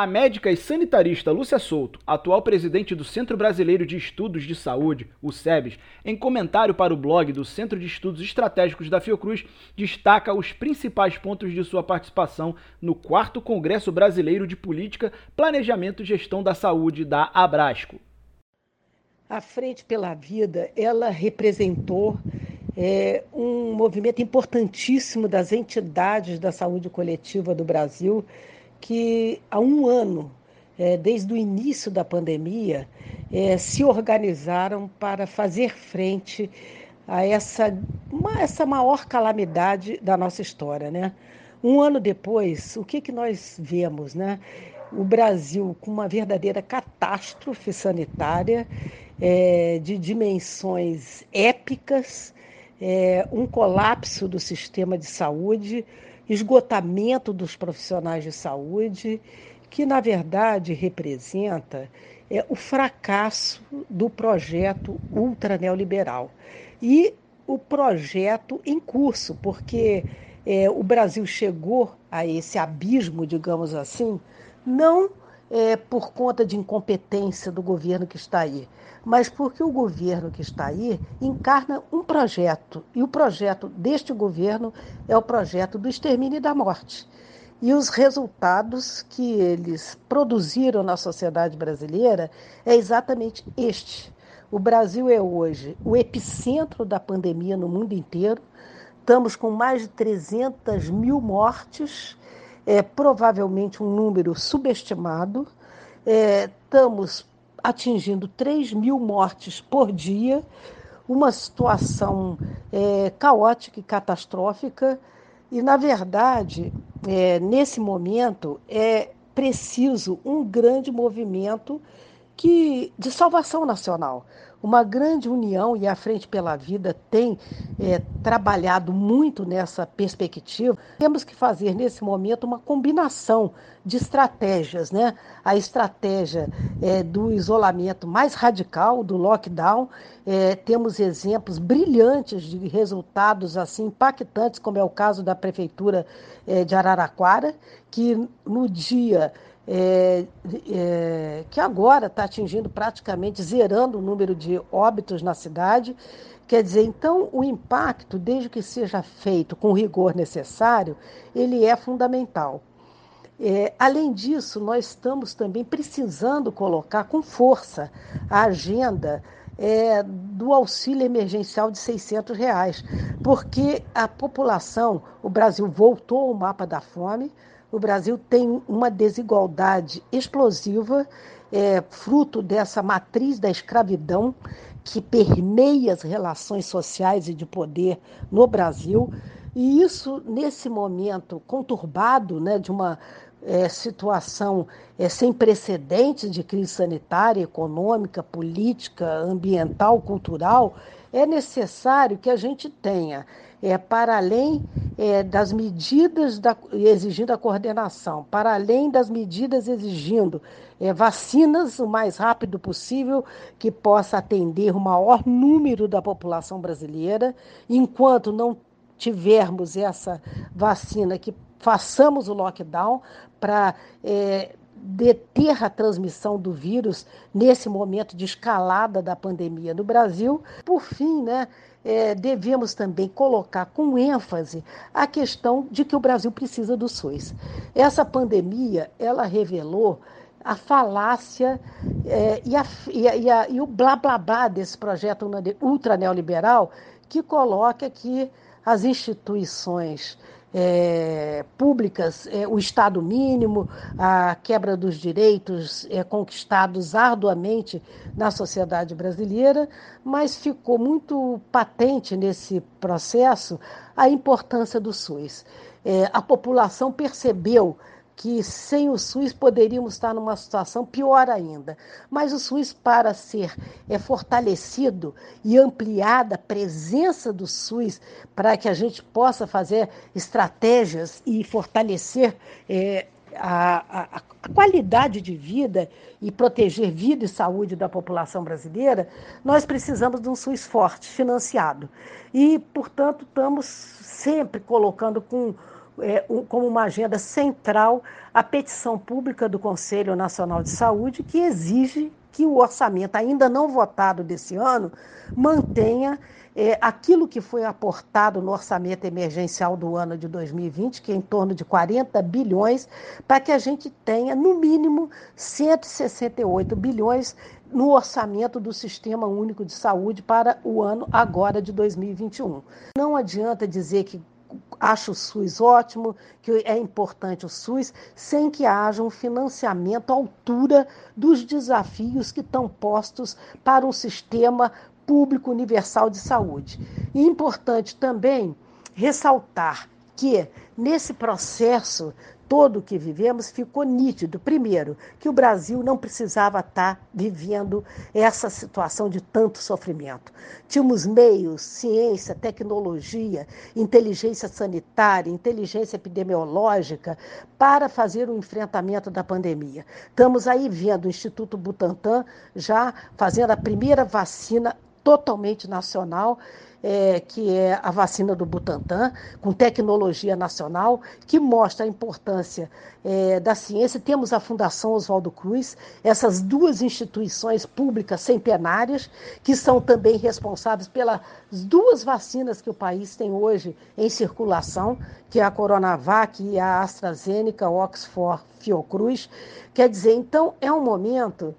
A médica e sanitarista Lúcia Souto, atual presidente do Centro Brasileiro de Estudos de Saúde, o SEBS, em comentário para o blog do Centro de Estudos Estratégicos da Fiocruz, destaca os principais pontos de sua participação no 4 Congresso Brasileiro de Política, Planejamento e Gestão da Saúde da Abrasco. A Frente pela Vida, ela representou é, um movimento importantíssimo das entidades da saúde coletiva do Brasil que há um ano, é, desde o início da pandemia, é, se organizaram para fazer frente a essa, uma, essa maior calamidade da nossa história. Né? Um ano depois, o que, que nós vemos? Né? O Brasil com uma verdadeira catástrofe sanitária é, de dimensões épicas, é, um colapso do sistema de saúde, esgotamento dos profissionais de saúde, que na verdade representa é, o fracasso do projeto ultraneoliberal. E o projeto em curso, porque é, o Brasil chegou a esse abismo, digamos assim, não é, por conta de incompetência do governo que está aí, mas porque o governo que está aí encarna um projeto, e o projeto deste governo é o projeto do extermínio e da morte. E os resultados que eles produziram na sociedade brasileira é exatamente este. O Brasil é hoje o epicentro da pandemia no mundo inteiro. Estamos com mais de 300 mil mortes, é provavelmente um número subestimado. É, estamos atingindo 3 mil mortes por dia, uma situação é, caótica e catastrófica. E, na verdade, é, nesse momento, é preciso um grande movimento que, de salvação nacional uma grande união e a Frente pela Vida tem é, trabalhado muito nessa perspectiva. Temos que fazer nesse momento uma combinação de estratégias, né? A estratégia é, do isolamento mais radical, do lockdown. É, temos exemplos brilhantes de resultados assim impactantes, como é o caso da prefeitura é, de Araraquara, que no dia é, é, que agora está atingindo praticamente zerando o número de óbitos na cidade. Quer dizer, então o impacto, desde que seja feito com o rigor necessário, ele é fundamental. É, além disso, nós estamos também precisando colocar com força a agenda é, do auxílio emergencial de 600 reais, porque a população, o Brasil voltou ao mapa da fome, o Brasil tem uma desigualdade explosiva, é, fruto dessa matriz da escravidão que permeia as relações sociais e de poder no Brasil. E isso, nesse momento conturbado, né, de uma é, situação é, sem precedentes de crise sanitária, econômica, política, ambiental, cultural, é necessário que a gente tenha é, para além é, das medidas da, exigindo a coordenação, para além das medidas exigindo é, vacinas o mais rápido possível, que possa atender o maior número da população brasileira, enquanto não tivermos essa vacina, que façamos o lockdown para é, deter a transmissão do vírus nesse momento de escalada da pandemia no Brasil. Por fim, né, é, devemos também colocar com ênfase a questão de que o Brasil precisa do SUS. Essa pandemia, ela revelou a falácia é, e, a, e, a, e, o blá blá blá desse projeto ultra neoliberal que coloca que as instituições é, públicas, é, o Estado mínimo, a quebra dos direitos é, conquistados arduamente na sociedade brasileira, mas ficou muito patente nesse processo a importância do SUS. É, a população percebeu que sem o SUS poderíamos estar numa situação pior ainda. Mas o SUS, para ser é, fortalecido e ampliada a presença do SUS, para que a gente possa fazer estratégias e fortalecer é, a, a, a, qualidade de vida e proteger vida e saúde da população brasileira, nós precisamos de um SUS forte, financiado. E, portanto, estamos sempre colocando com é, um, como uma agenda central a petição pública do Conselho Nacional de Saúde, que exige que o orçamento ainda não votado desse ano mantenha é, aquilo que foi aportado no orçamento emergencial do ano de 2020, que é em torno de 40 bilhões, para que a gente tenha, no mínimo, 168 bilhões no orçamento do Sistema Único de Saúde para o ano agora de 2021. Não adianta dizer que acho o SUS ótimo, que é importante o SUS, sem que haja um financiamento à altura dos desafios que estão postos para um sistema público universal de saúde. E importante também ressaltar que nesse processo todo que vivemos, ficou nítido, primeiro, que o Brasil não precisava estar vivendo essa situação de tanto sofrimento. Tínhamos meios, ciência, tecnologia, inteligência sanitária, inteligência epidemiológica para fazer o enfrentamento da pandemia. Estamos aí vendo o Instituto Butantan já fazendo a primeira vacina totalmente nacional é, que é a vacina do Butantan, com tecnologia nacional, que mostra a importância é, da ciência. Temos a Fundação Oswaldo Cruz, essas duas instituições públicas centenárias, que são também responsáveis pelas duas vacinas que o país tem hoje em circulação, que é a Coronavac e a AstraZeneca, Oxford Fiocruz. Quer dizer, então, é um momento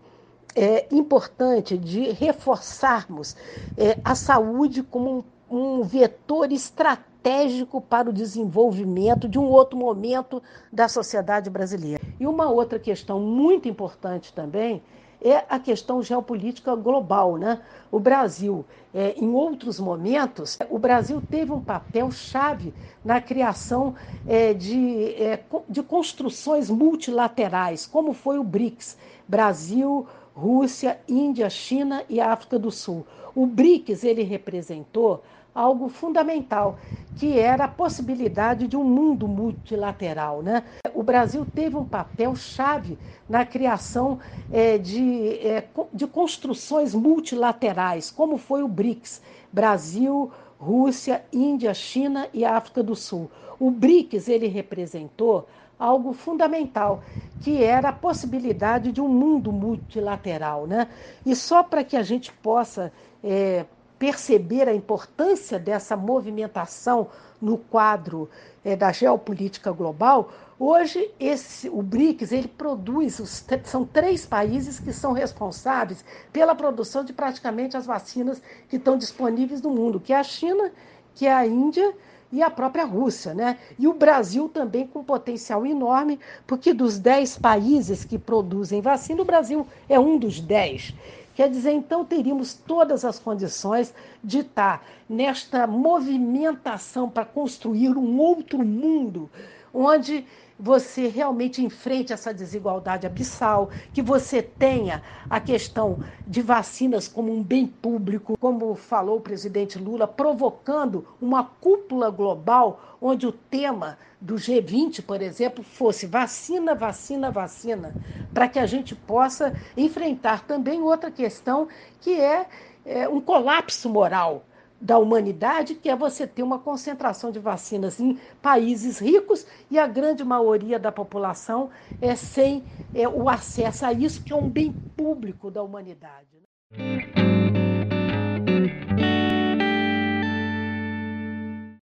é, importante de reforçarmos é, a saúde como um, um vetor estratégico para o desenvolvimento de um outro momento da sociedade brasileira. E uma outra questão muito importante também é a questão geopolítica global. Né? O Brasil, é, em outros momentos, o Brasil teve um papel chave na criação é, de, é, de construções multilaterais, como foi o BRICS Brasil, Rússia, Índia, China e África do Sul. O BRICS ele representou algo fundamental, que era a possibilidade de um mundo multilateral. Né? O Brasil teve um papel chave na criação é, de, é, de construções multilaterais, como foi o BRICS Brasil, Rússia, Índia, China e África do Sul. O BRICS ele representou algo fundamental, que era a possibilidade de um mundo multilateral. Né? E só para que a gente possa é, perceber a importância dessa movimentação no quadro é, da geopolítica global, hoje esse, o BRICS ele produz, os, são três países que são responsáveis pela produção de praticamente as vacinas que estão disponíveis no mundo, que é a China, que é a Índia e a própria Rússia, né? E o Brasil também com potencial enorme, porque dos 10 países que produzem vacina, o Brasil é um dos 10. Quer dizer, então teríamos todas as condições de estar nesta movimentação para construir um outro mundo, onde você realmente enfrente essa desigualdade abissal, que você tenha a questão de vacinas como um bem público, como falou o presidente Lula, provocando uma cúpula global onde o tema do G20, por exemplo, fosse vacina, vacina, vacina, para que a gente possa enfrentar também outra questão que é, é um colapso moral da humanidade, que é você ter uma concentração de vacinas em países ricos e a grande maioria da população é sem é, o acesso a isso, que é um bem público da humanidade. Né?